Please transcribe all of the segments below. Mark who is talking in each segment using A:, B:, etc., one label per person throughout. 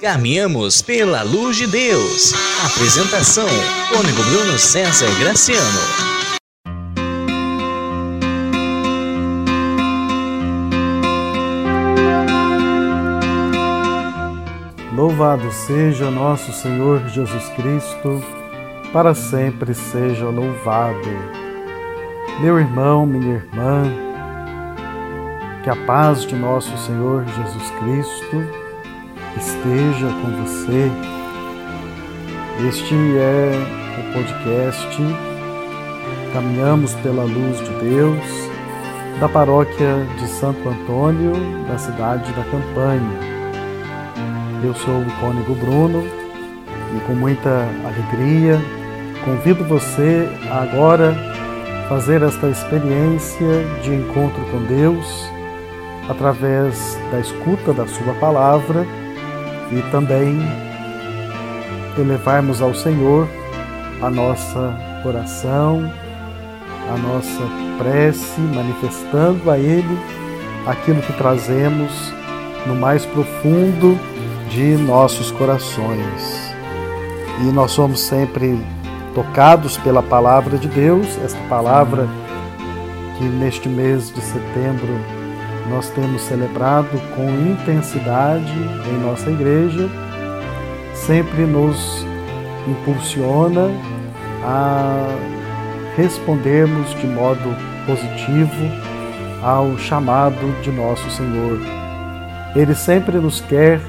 A: Caminhamos pela luz de Deus. Apresentação: Cônigo Bruno César Graciano.
B: Louvado seja nosso Senhor Jesus Cristo, para sempre seja louvado. Meu irmão, minha irmã, que a paz de nosso Senhor Jesus Cristo esteja com você. Este é o podcast Caminhamos pela Luz de Deus, da paróquia de Santo Antônio, da cidade da Campanha. Eu sou o Cônigo Bruno e com muita alegria convido você a agora fazer esta experiência de encontro com Deus através da escuta da Sua palavra e também elevarmos ao Senhor a nossa oração, a nossa prece, manifestando a Ele aquilo que trazemos no mais profundo de nossos corações. E nós somos sempre tocados pela palavra de Deus, esta palavra que neste mês de setembro nós temos celebrado com intensidade em nossa igreja, sempre nos impulsiona a respondermos de modo positivo ao chamado de nosso Senhor. Ele sempre nos quer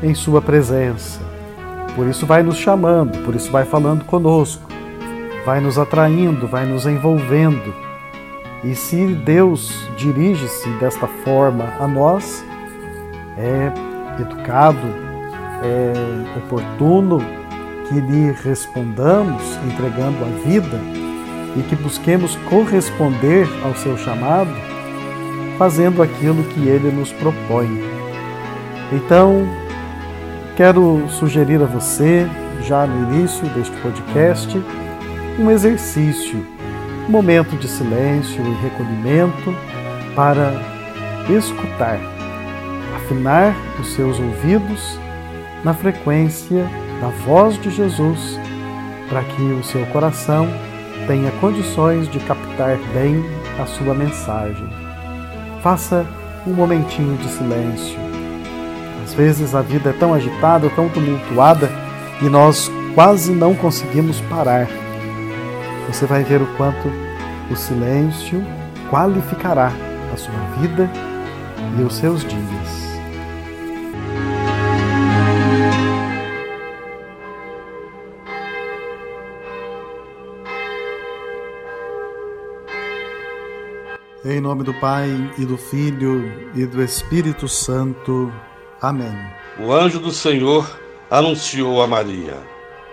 B: em Sua presença, por isso vai nos chamando, por isso vai falando conosco, vai nos atraindo, vai nos envolvendo e se Deus dirige-se desta forma a nós, é educado, é oportuno que lhe respondamos entregando a vida e que busquemos corresponder ao seu chamado, fazendo aquilo que ele nos propõe. Então, quero sugerir a você, já no início deste podcast, um exercício momento de silêncio e recolhimento para escutar, afinar os seus ouvidos na frequência da voz de Jesus, para que o seu coração tenha condições de captar bem a sua mensagem. Faça um momentinho de silêncio. Às vezes a vida é tão agitada, tão tumultuada e nós quase não conseguimos parar você vai ver o quanto o silêncio qualificará a sua vida e os seus dias. Em nome do Pai e do Filho e do Espírito Santo. Amém.
C: O anjo do Senhor anunciou a Maria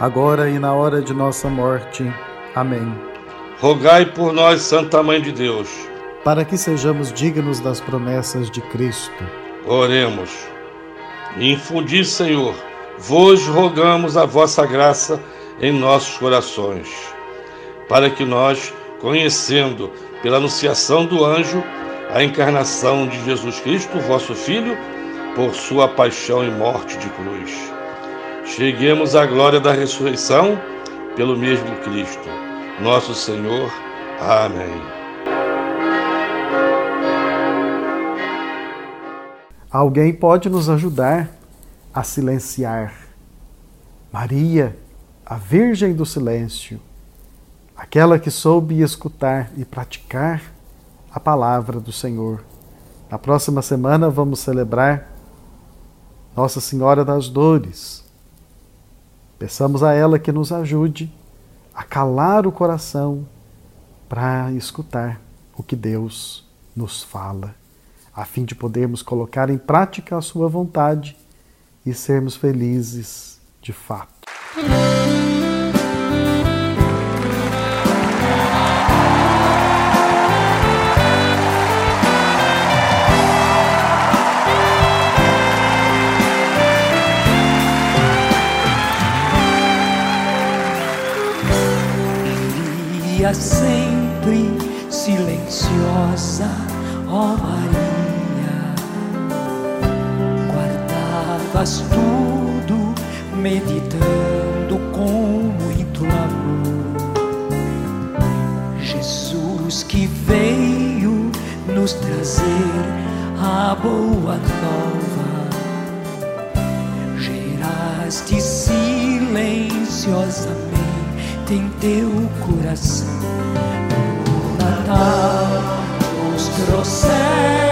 B: agora e na hora de nossa morte. Amém.
C: Rogai por nós, Santa Mãe de Deus,
B: para que sejamos dignos das promessas de Cristo.
C: Oremos. Infundi, Senhor, vos rogamos a vossa graça em nossos corações, para que nós, conhecendo pela anunciação do anjo a encarnação de Jesus Cristo, vosso Filho, por sua paixão e morte de cruz cheguemos à glória da ressurreição pelo mesmo Cristo, nosso Senhor. Amém.
B: Alguém pode nos ajudar a silenciar Maria, a Virgem do Silêncio, aquela que soube escutar e praticar a palavra do Senhor. Na próxima semana vamos celebrar Nossa Senhora das Dores. Peçamos a ela que nos ajude a calar o coração para escutar o que Deus nos fala, a fim de podermos colocar em prática a Sua vontade e sermos felizes de fato.
D: Sempre silenciosa, ó Maria, guardavas tudo, meditando com muito amor. Jesus que veio nos trazer a boa nova, geraste silenciosamente em teu coração. Natal nos trouxeste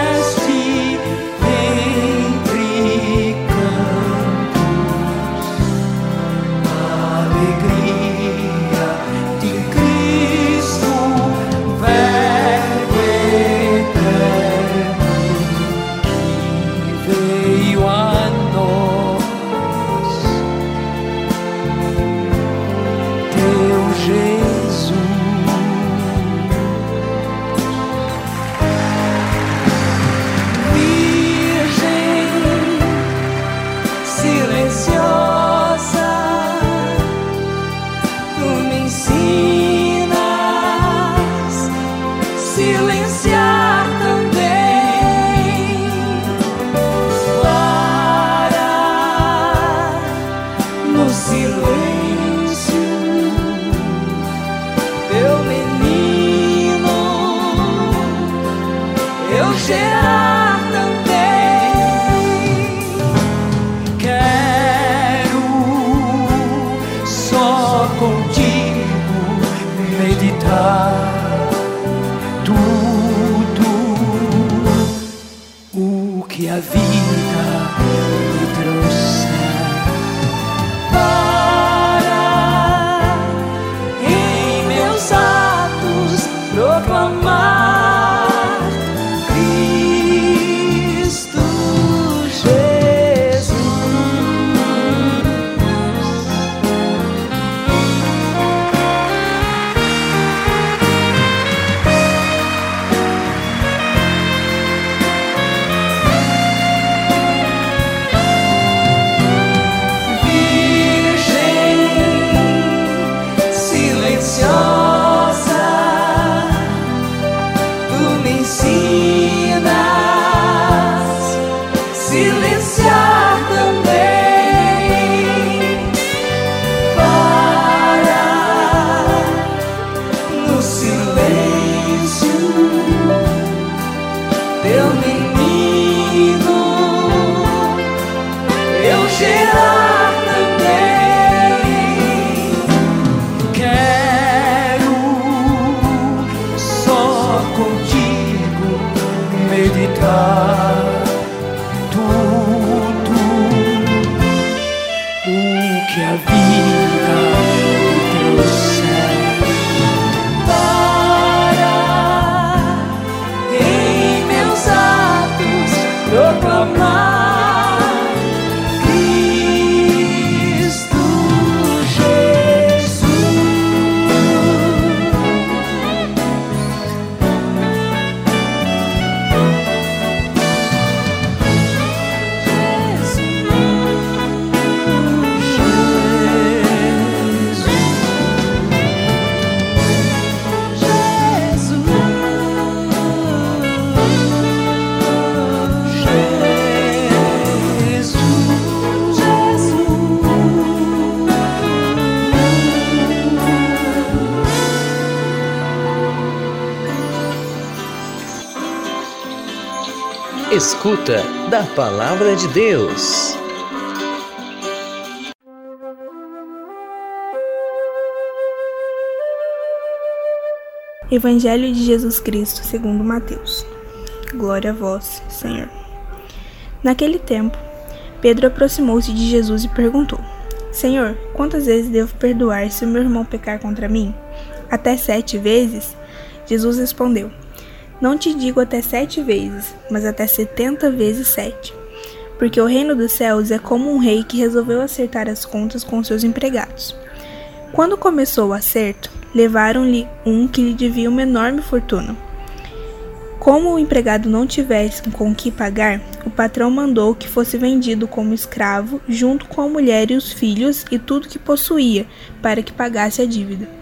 D: que a vida
A: Escuta da Palavra de Deus.
E: Evangelho de Jesus Cristo segundo Mateus. Glória a vós, Senhor. Naquele tempo, Pedro aproximou-se de Jesus e perguntou: Senhor, quantas vezes devo perdoar se o meu irmão pecar contra mim? Até sete vezes? Jesus respondeu não te digo até sete vezes, mas até setenta vezes sete. Porque o reino dos céus é como um rei que resolveu acertar as contas com seus empregados. Quando começou o acerto, levaram-lhe um que lhe devia uma enorme fortuna. Como o empregado não tivesse com que pagar, o patrão mandou que fosse vendido como escravo, junto com a mulher e os filhos e tudo que possuía, para que pagasse a dívida.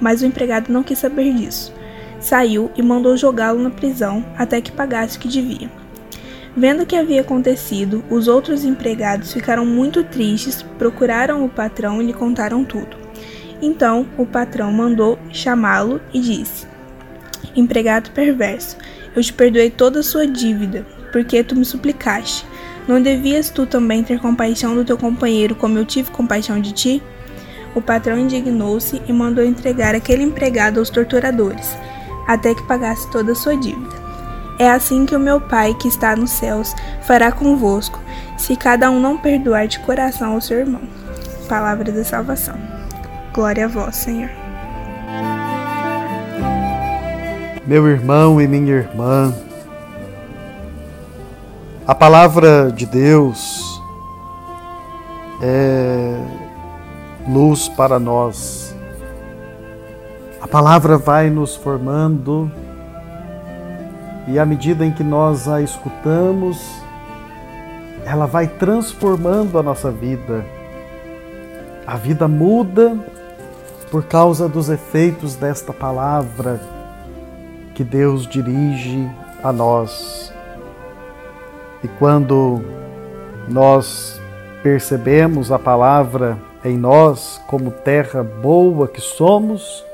E: Mas o empregado não quis saber disso. Saiu e mandou jogá-lo na prisão até que pagasse o que devia. Vendo o que havia acontecido, os outros empregados ficaram muito tristes, procuraram o patrão e lhe contaram tudo. Então o patrão mandou chamá-lo e disse: Empregado perverso, eu te perdoei toda a sua dívida, porque tu me suplicaste. Não devias tu também ter compaixão do teu companheiro como eu tive compaixão de ti? O patrão indignou-se e mandou entregar aquele empregado aos torturadores, até que pagasse toda a sua dívida. É assim que o meu Pai que está nos céus fará convosco, se cada um não perdoar de coração ao seu irmão. Palavra da salvação. Glória a vós, Senhor.
B: Meu irmão e minha irmã, a palavra de Deus é luz para nós. A palavra vai nos formando e à medida em que nós a escutamos, ela vai transformando a nossa vida. A vida muda por causa dos efeitos desta palavra que Deus dirige a nós. E quando nós percebemos a palavra em nós como terra boa que somos,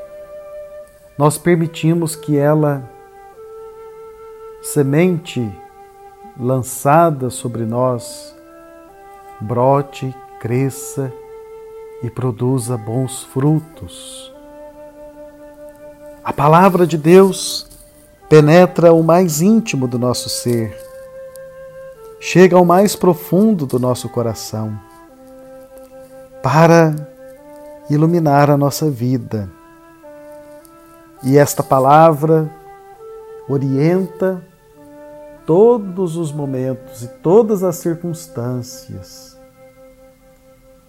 B: nós permitimos que ela, semente lançada sobre nós, brote, cresça e produza bons frutos. A palavra de Deus penetra o mais íntimo do nosso ser, chega ao mais profundo do nosso coração, para iluminar a nossa vida. E esta palavra orienta todos os momentos e todas as circunstâncias.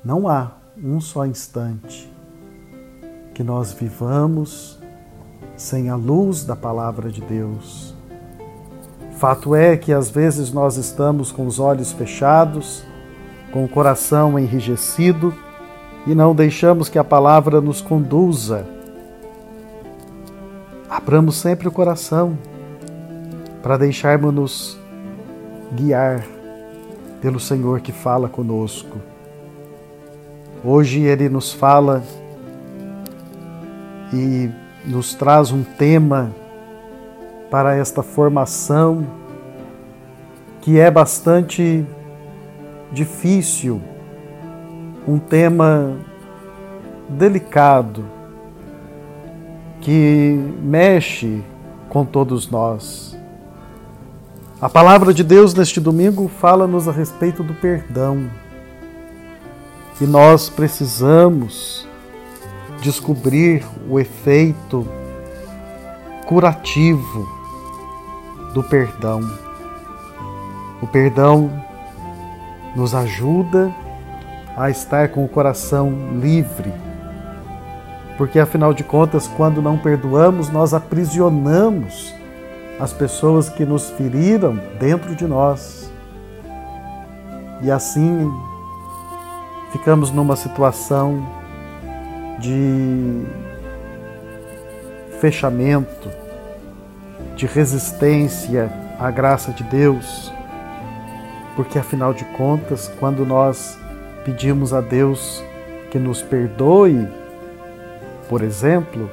B: Não há um só instante que nós vivamos sem a luz da palavra de Deus. Fato é que às vezes nós estamos com os olhos fechados, com o coração enrijecido e não deixamos que a palavra nos conduza. Abramos sempre o coração para deixarmos-nos guiar pelo Senhor que fala conosco. Hoje ele nos fala e nos traz um tema para esta formação que é bastante difícil, um tema delicado que mexe com todos nós. A palavra de Deus neste domingo fala-nos a respeito do perdão que nós precisamos descobrir o efeito curativo do perdão. O perdão nos ajuda a estar com o coração livre, porque afinal de contas, quando não perdoamos, nós aprisionamos as pessoas que nos feriram dentro de nós. E assim ficamos numa situação de fechamento, de resistência à graça de Deus, porque afinal de contas, quando nós pedimos a Deus que nos perdoe, por exemplo,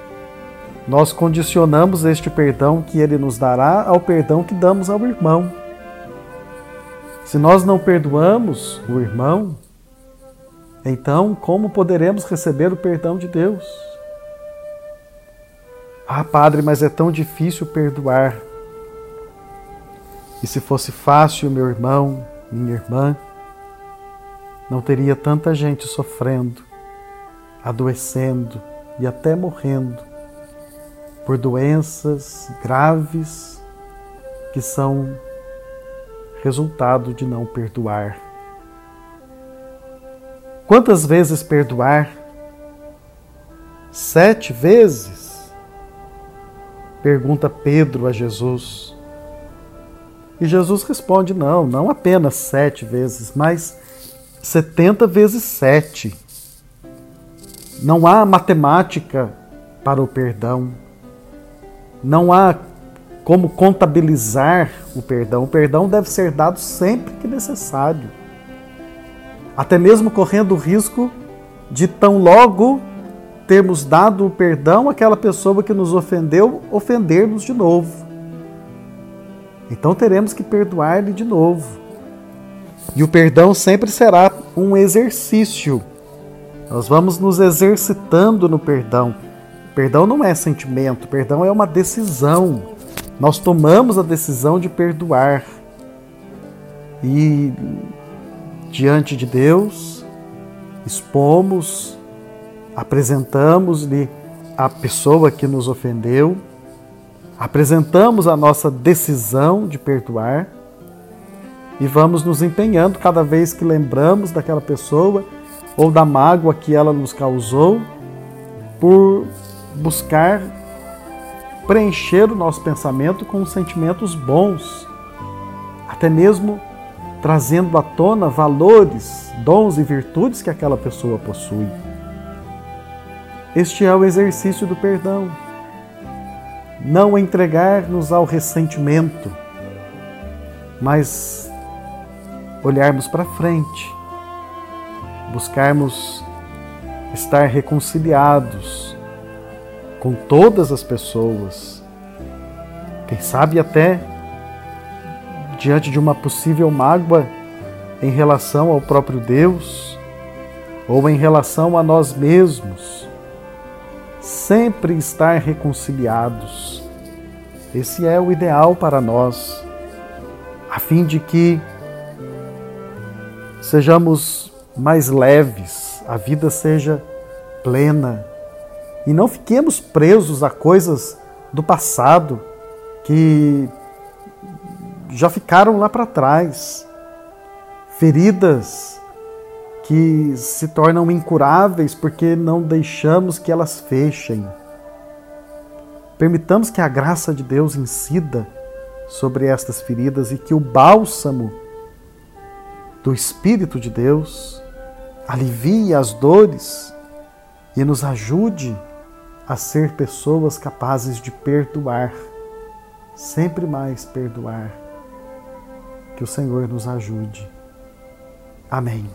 B: nós condicionamos este perdão que ele nos dará ao perdão que damos ao irmão. Se nós não perdoamos o irmão, então como poderemos receber o perdão de Deus? Ah, padre, mas é tão difícil perdoar. E se fosse fácil, meu irmão, minha irmã, não teria tanta gente sofrendo, adoecendo e até morrendo por doenças graves que são resultado de não perdoar. Quantas vezes perdoar? Sete vezes? Pergunta Pedro a Jesus. E Jesus responde: não, não apenas sete vezes, mas setenta vezes sete. Não há matemática para o perdão. Não há como contabilizar o perdão. O perdão deve ser dado sempre que necessário. Até mesmo correndo o risco de tão logo termos dado o perdão àquela pessoa que nos ofendeu, ofender-nos de novo. Então teremos que perdoar-lhe de novo. E o perdão sempre será um exercício. Nós vamos nos exercitando no perdão. Perdão não é sentimento, perdão é uma decisão. Nós tomamos a decisão de perdoar. E diante de Deus, expomos, apresentamos-lhe a pessoa que nos ofendeu apresentamos a nossa decisão de perdoar e vamos nos empenhando cada vez que lembramos daquela pessoa ou da mágoa que ela nos causou, por buscar preencher o nosso pensamento com sentimentos bons, até mesmo trazendo à tona valores, dons e virtudes que aquela pessoa possui. Este é o exercício do perdão não entregar-nos ao ressentimento, mas olharmos para frente, buscarmos estar reconciliados com todas as pessoas, quem sabe até diante de uma possível mágoa em relação ao próprio Deus ou em relação a nós mesmos sempre estar reconciliados. Esse é o ideal para nós, a fim de que sejamos mais leves, a vida seja plena e não fiquemos presos a coisas do passado que já ficaram lá para trás, feridas que se tornam incuráveis porque não deixamos que elas fechem. Permitamos que a graça de Deus incida sobre estas feridas e que o bálsamo do Espírito de Deus alivie as dores e nos ajude a ser pessoas capazes de perdoar, sempre mais perdoar. Que o Senhor nos ajude. Amém.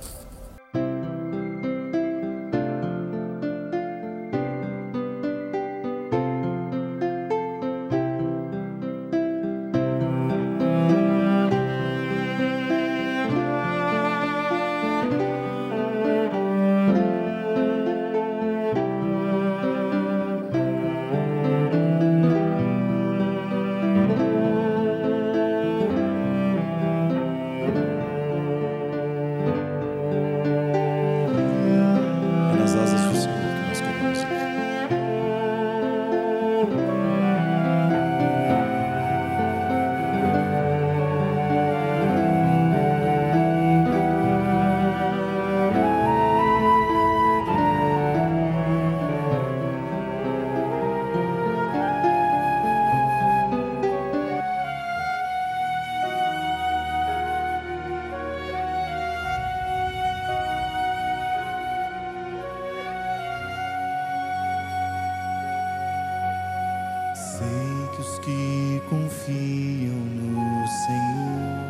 F: Que confiam no Senhor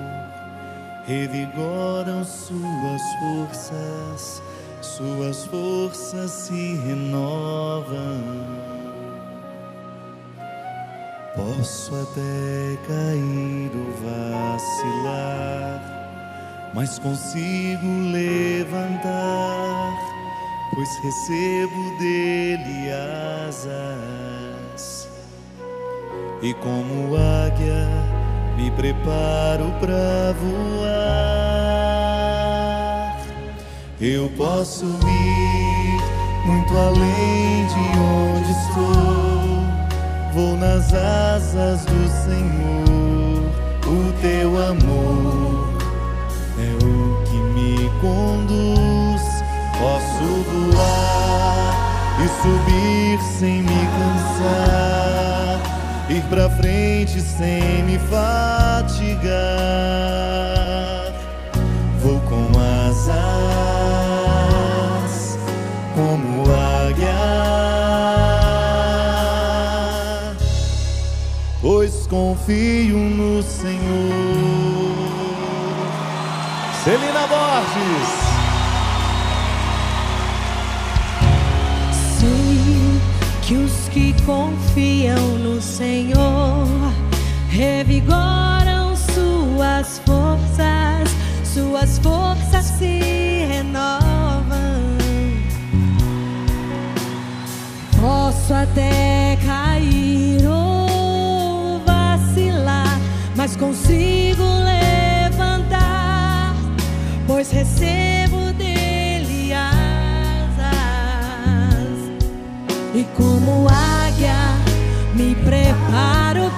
F: revigoram suas forças, suas forças se renovam. Posso até cair ou vacilar, mas consigo levantar, pois recebo dele asas. E como águia, me preparo para voar. Eu posso ir muito além de onde estou vou nas asas do Senhor. O teu amor é o que me conduz. Posso voar e subir sem me cansar, ir pra frente sem me fatigar. Vou com asas como águia pois confio no Senhor. Celina Borges.
D: Que os que confiam no Senhor revigoram suas forças, suas forças se renovam. Posso até cair ou vacilar, mas consigo levantar, pois recebo E como águia, me preparo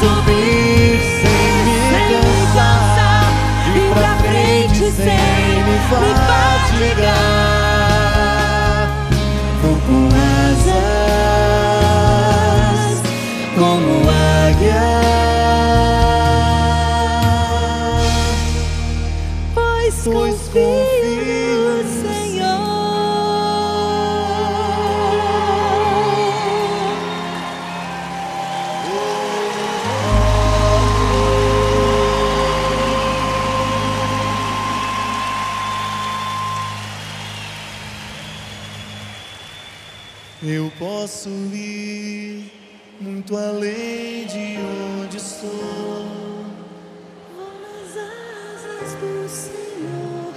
D: subir sem me cansar. Ir pra frente sem me fatigar. Vou com asas
F: Eu posso ir muito além de onde estou. Vou nas asas do Senhor.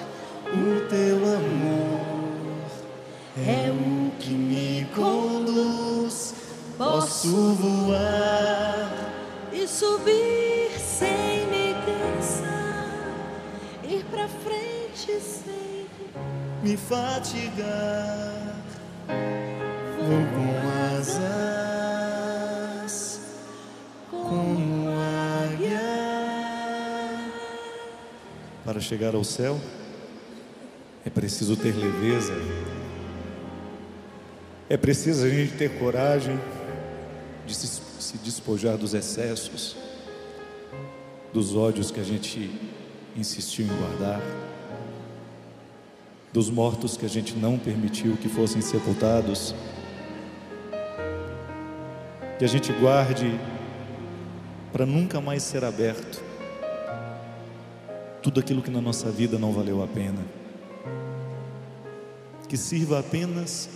F: O teu amor é o que me conduz.
D: Posso voar
F: e subir sem me cansar, ir pra frente sem me fatigar. Com asas. Para chegar ao céu, é preciso ter leveza. É preciso a gente ter coragem de se, se despojar dos excessos, dos ódios que a gente insistiu em guardar, dos mortos que a gente não permitiu que fossem sepultados. Que a gente guarde para nunca mais ser aberto tudo aquilo que na nossa vida não valeu a pena. Que sirva apenas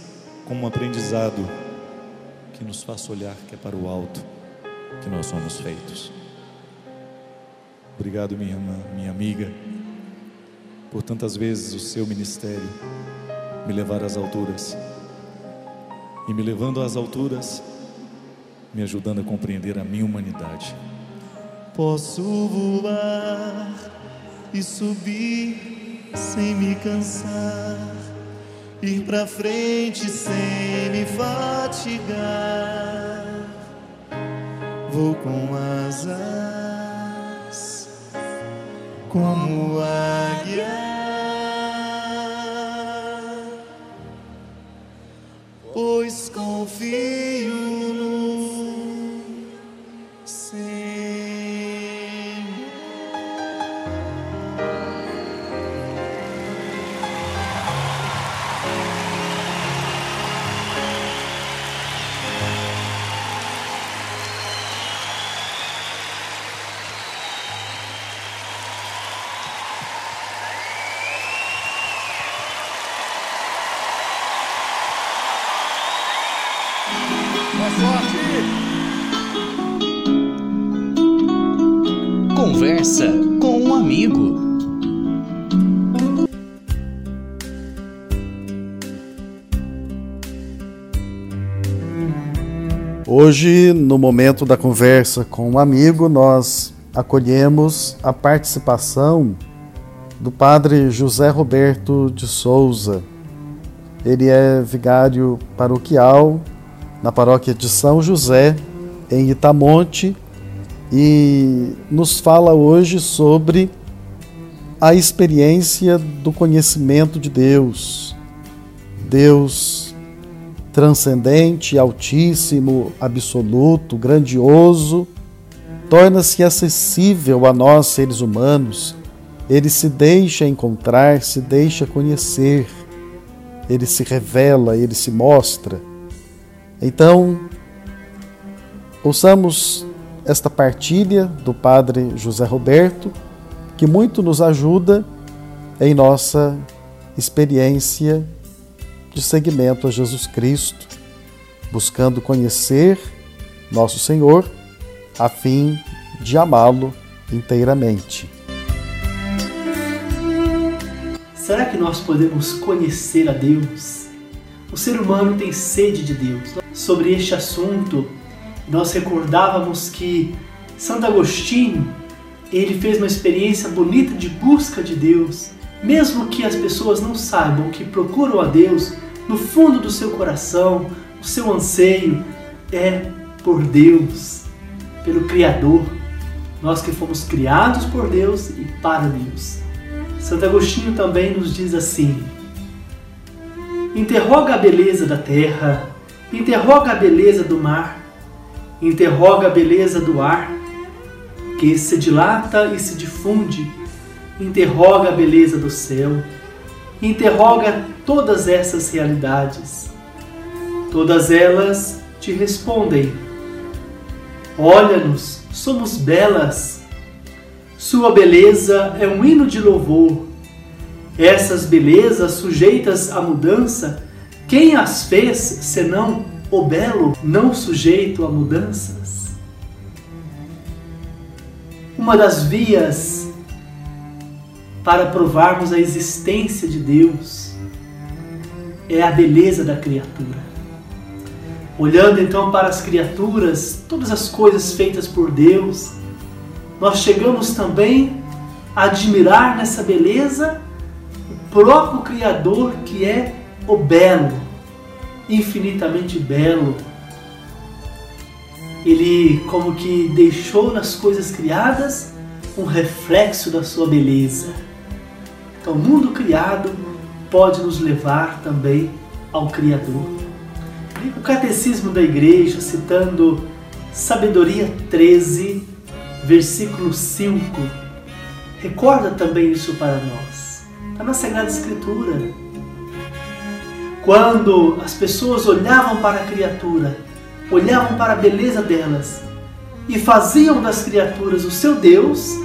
F: como um aprendizado que nos faça olhar que é para o alto que nós somos feitos. Obrigado, minha irmã, minha amiga, por tantas vezes o seu ministério me levar às alturas. E me levando às alturas, me ajudando a compreender a minha humanidade. Posso voar e subir sem me cansar, ir para frente sem me fatigar. Vou com asas como águia.
B: Hoje, no momento da conversa com um amigo, nós acolhemos a participação do padre José Roberto de Souza. Ele é vigário paroquial na paróquia de São José, em Itamonte, e nos fala hoje sobre a experiência do conhecimento de Deus. Deus transcendente, altíssimo, absoluto, grandioso, torna-se acessível a nós, seres humanos. Ele se deixa encontrar, se deixa conhecer, ele se revela, ele se mostra. Então, ouçamos esta partilha do Padre José Roberto, que muito nos ajuda em nossa experiência de seguimento a Jesus Cristo, buscando conhecer nosso Senhor a fim de amá-lo inteiramente.
G: Será que nós podemos conhecer a Deus? O ser humano tem sede de Deus. Sobre este assunto, nós recordávamos que Santo Agostinho, ele fez uma experiência bonita de busca de Deus. Mesmo que as pessoas não saibam que procuram a Deus, no fundo do seu coração, o seu anseio é por Deus, pelo Criador. Nós que fomos criados por Deus e para Deus. Santo Agostinho também nos diz assim: Interroga a beleza da terra, interroga a beleza do mar, interroga a beleza do ar, que se dilata e se difunde, interroga a beleza do céu, interroga todas essas realidades. Todas elas te respondem: Olha-nos, somos belas. Sua beleza é um hino de louvor. Essas belezas sujeitas à mudança, quem as fez senão o belo, não sujeito a mudanças? Uma das vias para provarmos a existência de Deus é a beleza da criatura. Olhando então para as criaturas, todas as coisas feitas por Deus, nós chegamos também a admirar nessa beleza o próprio Criador que é o belo, infinitamente belo. Ele, como que deixou nas coisas criadas um reflexo da sua beleza. Então, o mundo criado pode nos levar também ao Criador. O Catecismo da Igreja, citando Sabedoria 13, versículo 5, recorda também isso para nós. Está na Sagrada Escritura. Quando as pessoas olhavam para a criatura, olhavam para a beleza delas e faziam das criaturas o seu Deus,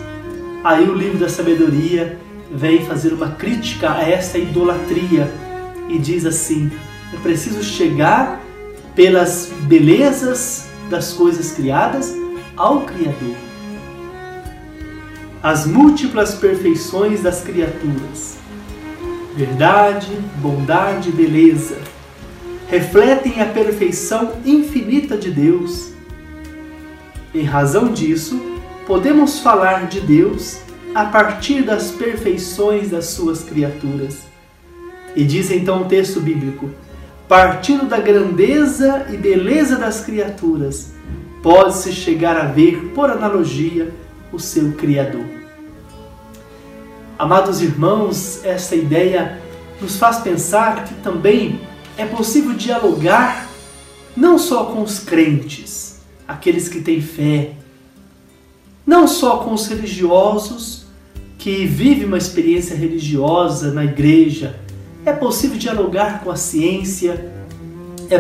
G: aí o livro da sabedoria vem fazer uma crítica a essa idolatria e diz assim: é preciso chegar pelas belezas das coisas criadas ao Criador. As múltiplas perfeições das criaturas, verdade, bondade e beleza, refletem a perfeição infinita de Deus. Em razão disso, podemos falar de Deus a partir das perfeições das suas criaturas. E diz então o texto bíblico: partindo da grandeza e beleza das criaturas, pode-se chegar a ver, por analogia, o seu Criador. Amados irmãos, essa ideia nos faz pensar que também é possível dialogar não só com os crentes, aqueles que têm fé, não só com os religiosos que vivem uma experiência religiosa na igreja, é possível dialogar com a ciência, é,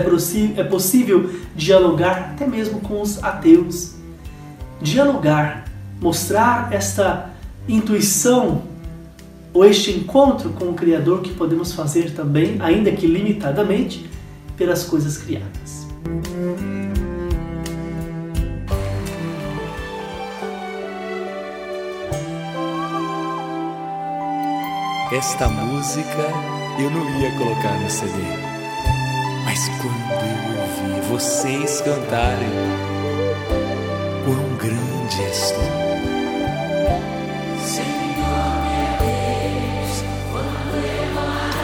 G: é possível dialogar até mesmo com os ateus. Dialogar, mostrar esta intuição ou este encontro com o Criador que podemos fazer também, ainda que limitadamente, pelas coisas criadas.
D: Esta música eu não ia colocar no CD, mas quando eu ouvi vocês cantarem, quão grande és tu.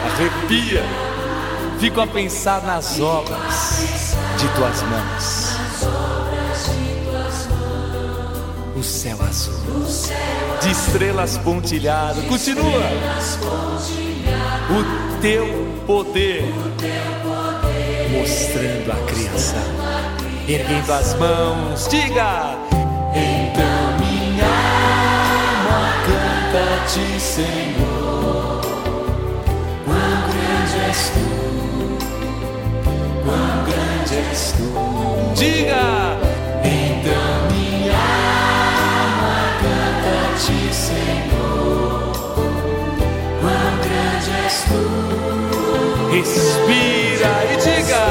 D: Arrepia, fico a pensar nas obras de tuas mãos. O céu azul, estrelas pontilhado, continua. O teu poder, mostrando a criação, erguendo as mãos, diga. Então minha alma canta-te, Senhor. Quão grande és tu, quão grande és tu. Diga. Tu. Respira e diga.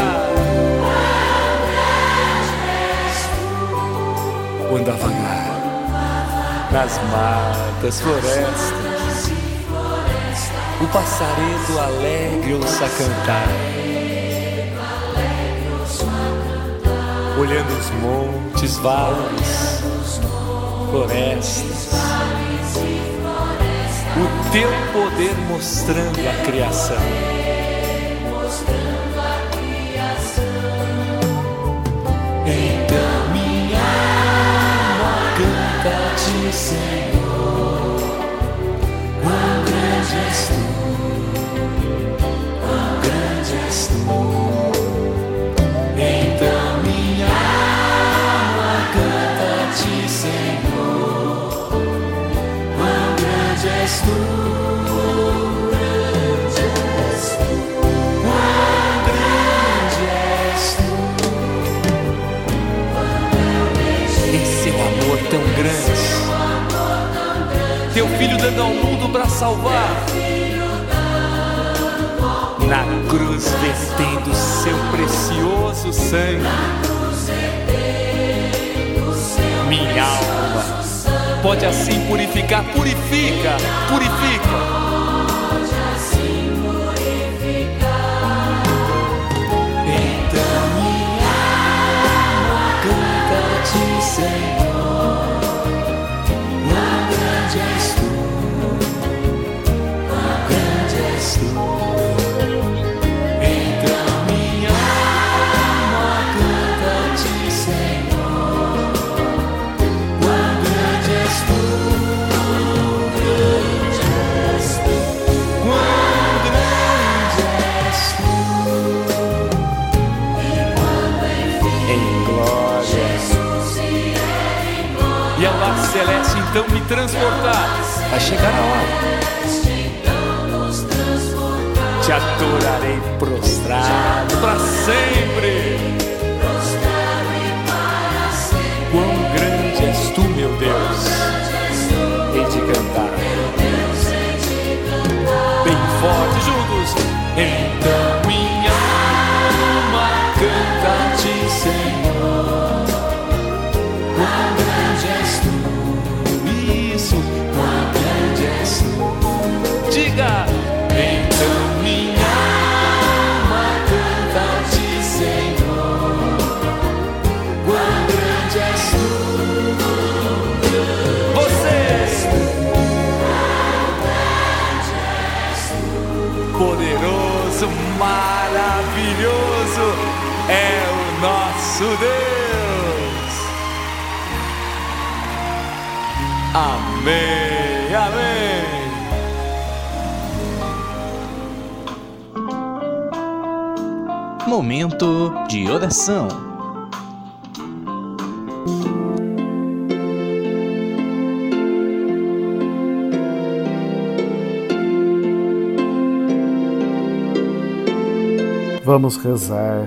D: Quando a nas matas, florestas, o passaredo alegre ouça cantar, olhando os montes, vales, florestas, o teu poder mostrando a criação. Então Dando ao mundo para salvar. Na cruz vertendo seu precioso sangue. Minha alma pode assim purificar, purifica, purifica. Então minha alma canta-te, Senhor.
H: Então me transportar. Vai chegar a hora. Te adorarei prostrado para sempre. Maravilhoso é o nosso Deus. Amém, amém.
A: Momento de oração.
B: Vamos rezar.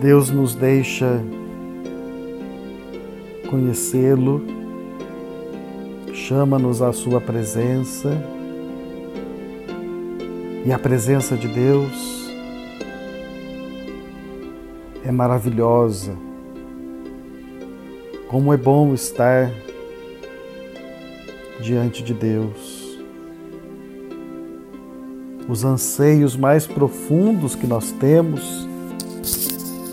B: Deus nos deixa conhecê-lo, chama-nos à Sua presença, e a presença de Deus é maravilhosa. Como é bom estar diante de Deus os anseios mais profundos que nós temos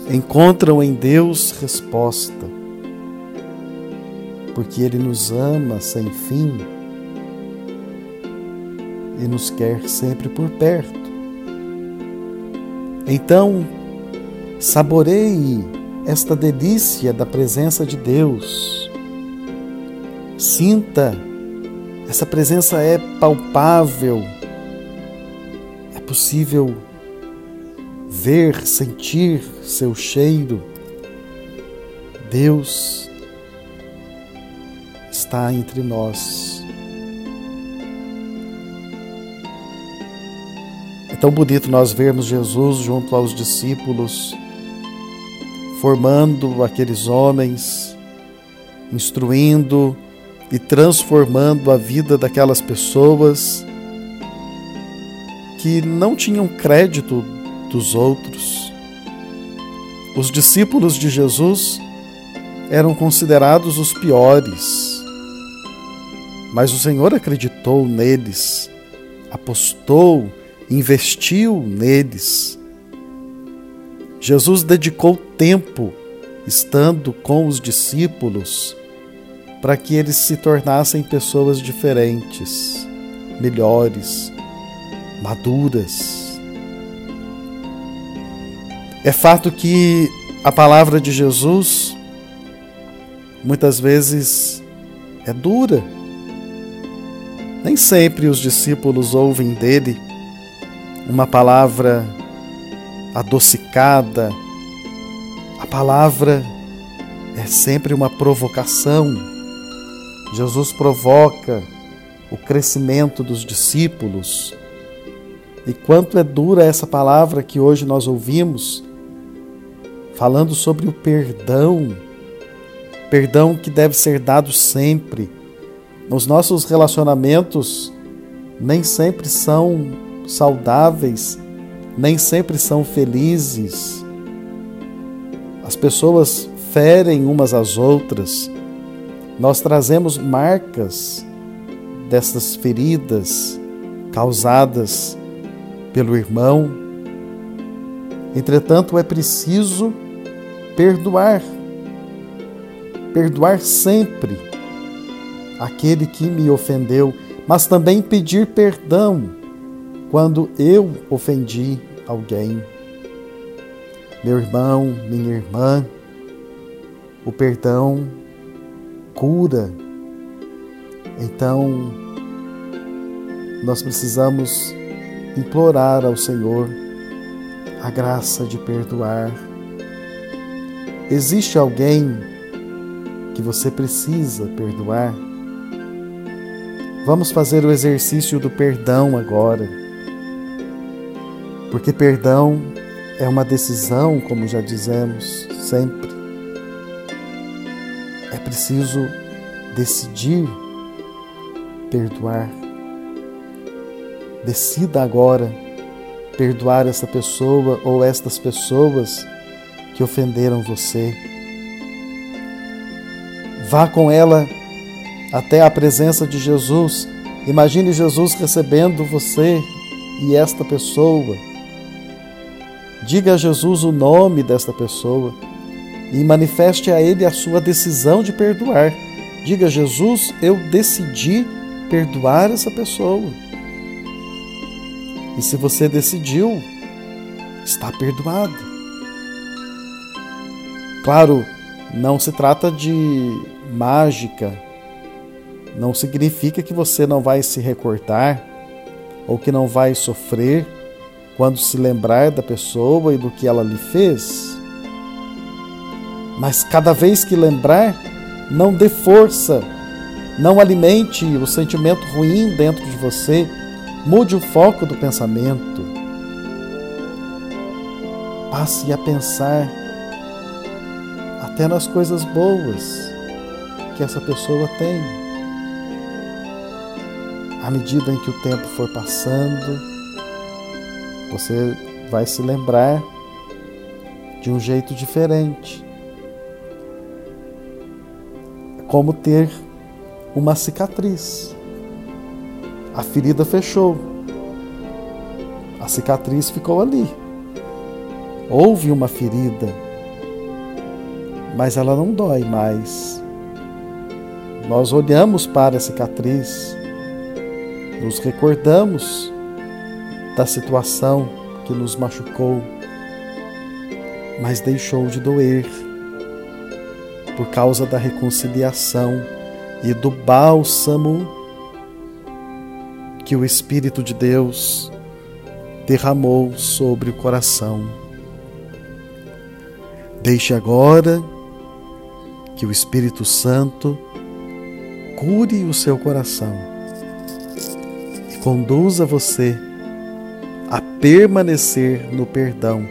B: encontram em Deus resposta, porque Ele nos ama sem fim e nos quer sempre por perto. Então, saboreie esta delícia da presença de Deus. Sinta, essa presença é palpável possível ver, sentir seu cheiro. Deus está entre nós. É tão bonito nós vermos Jesus junto aos discípulos, formando aqueles homens, instruindo e transformando a vida daquelas pessoas que não tinham crédito dos outros. Os discípulos de Jesus eram considerados os piores, mas o Senhor acreditou neles, apostou, investiu neles. Jesus dedicou tempo estando com os discípulos para que eles se tornassem pessoas diferentes, melhores, maduras. É fato que a palavra de Jesus muitas vezes é dura. Nem sempre os discípulos ouvem dele uma palavra adocicada. A palavra é sempre uma provocação. Jesus provoca o crescimento dos discípulos, e quanto é dura essa palavra que hoje nós ouvimos, falando sobre o perdão, perdão que deve ser dado sempre. Os nossos relacionamentos nem sempre são saudáveis, nem sempre são felizes. As pessoas ferem umas às outras. Nós trazemos marcas dessas feridas causadas pelo irmão. Entretanto, é preciso perdoar. Perdoar sempre aquele que me ofendeu, mas também pedir perdão quando eu ofendi alguém. Meu irmão, minha irmã, o perdão cura. Então, nós precisamos implorar ao Senhor a graça de perdoar. Existe alguém que você precisa perdoar? Vamos fazer o exercício do perdão agora. Porque perdão é uma decisão, como já dizemos sempre. É preciso decidir perdoar. Decida agora perdoar essa pessoa ou estas pessoas que ofenderam você. Vá com ela até a presença de Jesus. Imagine Jesus recebendo você e esta pessoa. Diga a Jesus o nome desta pessoa e manifeste a Ele a sua decisão de perdoar. Diga, Jesus, eu decidi perdoar essa pessoa. E se você decidiu, está perdoado. Claro, não se trata de mágica, não significa que você não vai se recortar ou que não vai sofrer quando se lembrar da pessoa e do que ela lhe fez. Mas cada vez que lembrar, não dê força, não alimente o sentimento ruim dentro de você, mude o foco do pensamento. Passe a pensar até nas coisas boas que essa pessoa tem. À medida em que o tempo for passando, você vai se lembrar de um jeito diferente como ter uma cicatriz. A ferida fechou. A cicatriz ficou ali. Houve uma ferida, mas ela não dói mais. Nós olhamos para a cicatriz, nos recordamos da situação que nos machucou, mas deixou de doer por causa da reconciliação e do bálsamo que o Espírito de Deus derramou sobre o coração. Deixe agora que o Espírito Santo cure o seu coração e conduza você a permanecer no perdão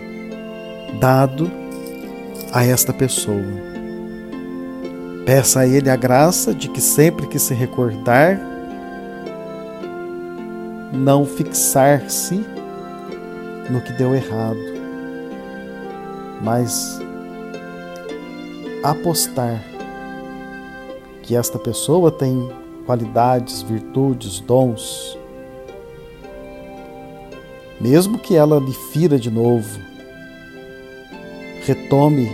B: dado a esta pessoa. Peça a Ele a graça de que sempre que se recordar, não fixar-se no que deu errado, mas apostar que esta pessoa tem qualidades, virtudes, dons. Mesmo que ela lhe fira de novo, retome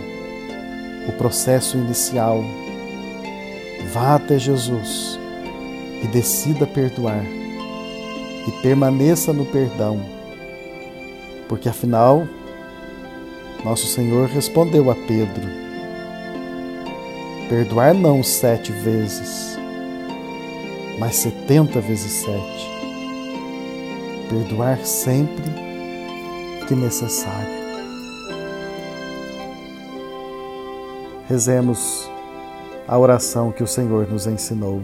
B: o processo inicial Vá até Jesus e decida perdoar e permaneça no perdão, porque afinal, nosso Senhor respondeu a Pedro: perdoar não sete vezes, mas setenta vezes sete. Perdoar sempre que necessário. Rezemos a oração que o Senhor nos ensinou.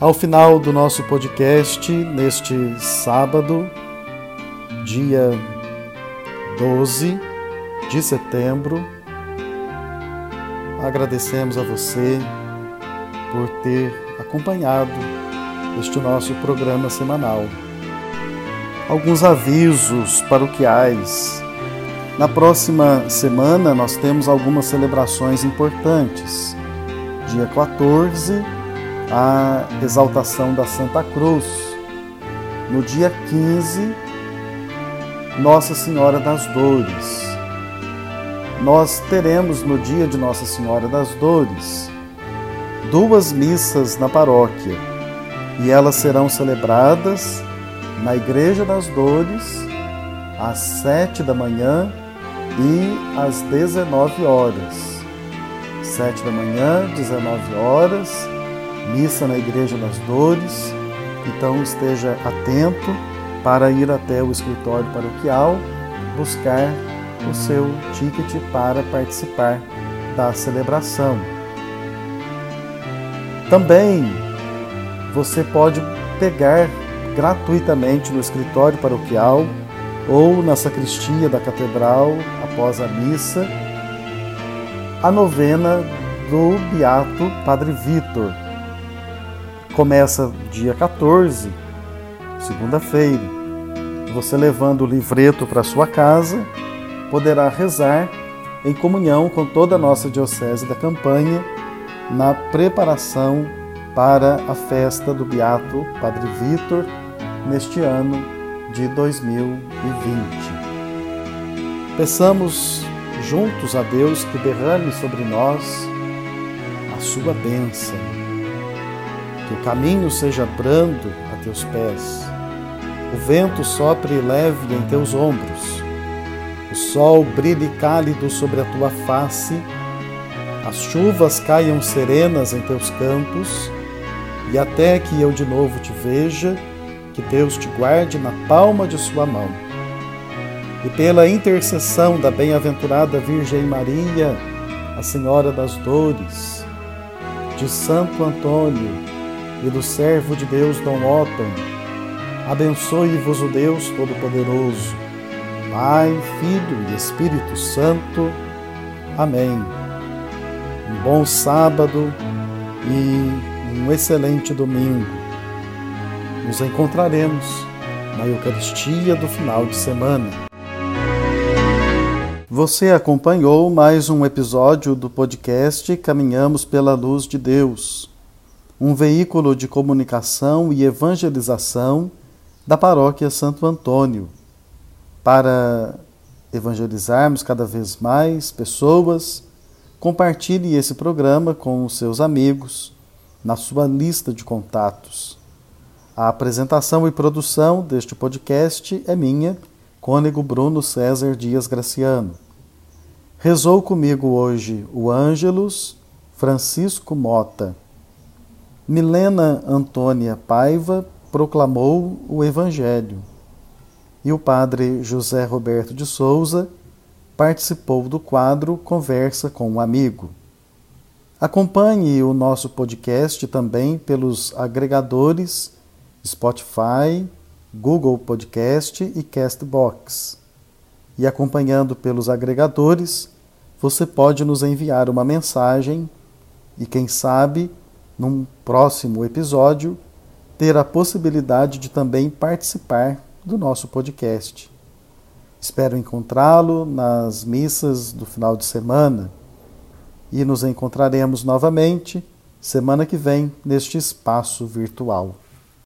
B: Ao final do nosso podcast, neste sábado, dia 12 de setembro, agradecemos a você por ter acompanhado este nosso programa semanal alguns avisos paroquiais. Na próxima semana nós temos algumas celebrações importantes. Dia 14, a exaltação da Santa Cruz. no dia 15, Nossa Senhora das Dores. Nós teremos no dia de Nossa Senhora das Dores duas missas na paróquia e elas serão celebradas na Igreja das Dores às sete da manhã e às 19 horas. Sete da manhã, 19 horas, missa na Igreja das Dores. Então esteja atento para ir até o escritório paroquial buscar o seu ticket para participar da celebração. Também você pode pegar gratuitamente no escritório paroquial ou na sacristia da catedral após a missa a novena do Beato Padre Vitor. Começa dia 14, segunda-feira. Você levando o livreto para sua casa, poderá rezar em comunhão com toda a nossa Diocese da Campanha na preparação para a festa do Beato Padre Vitor neste ano de 2020. Peçamos juntos a Deus que derrame sobre nós a sua bênção, que o caminho seja brando a teus pés, o vento sopre leve em teus ombros, o sol brilhe cálido sobre a tua face, as chuvas caiam serenas em teus campos, e até que eu de novo te veja, que Deus te guarde na palma de sua mão. E pela intercessão da bem-aventurada Virgem Maria, a Senhora das Dores, de Santo Antônio e do servo de Deus Dom Otton, abençoe-vos o Deus Todo-Poderoso, Pai, Filho e Espírito Santo. Amém. Um bom sábado e um excelente domingo nos encontraremos na Eucaristia do final de semana. Você acompanhou mais um episódio do podcast Caminhamos pela Luz de Deus, um veículo de comunicação e evangelização da Paróquia Santo Antônio, para evangelizarmos cada vez mais pessoas. Compartilhe esse programa com os seus amigos, na sua lista de contatos. A apresentação e produção deste podcast é minha, Cônego Bruno César Dias Graciano. Rezou comigo hoje o Ângelus Francisco Mota. Milena Antônia Paiva proclamou o Evangelho. E o padre José Roberto de Souza participou do quadro Conversa com um Amigo. Acompanhe o nosso podcast também pelos agregadores Spotify, Google Podcast e Castbox. E acompanhando pelos agregadores, você pode nos enviar uma mensagem e, quem sabe, num próximo episódio, ter a possibilidade de também participar do nosso podcast. Espero encontrá-lo nas missas do final de semana e nos encontraremos novamente semana que vem neste espaço virtual.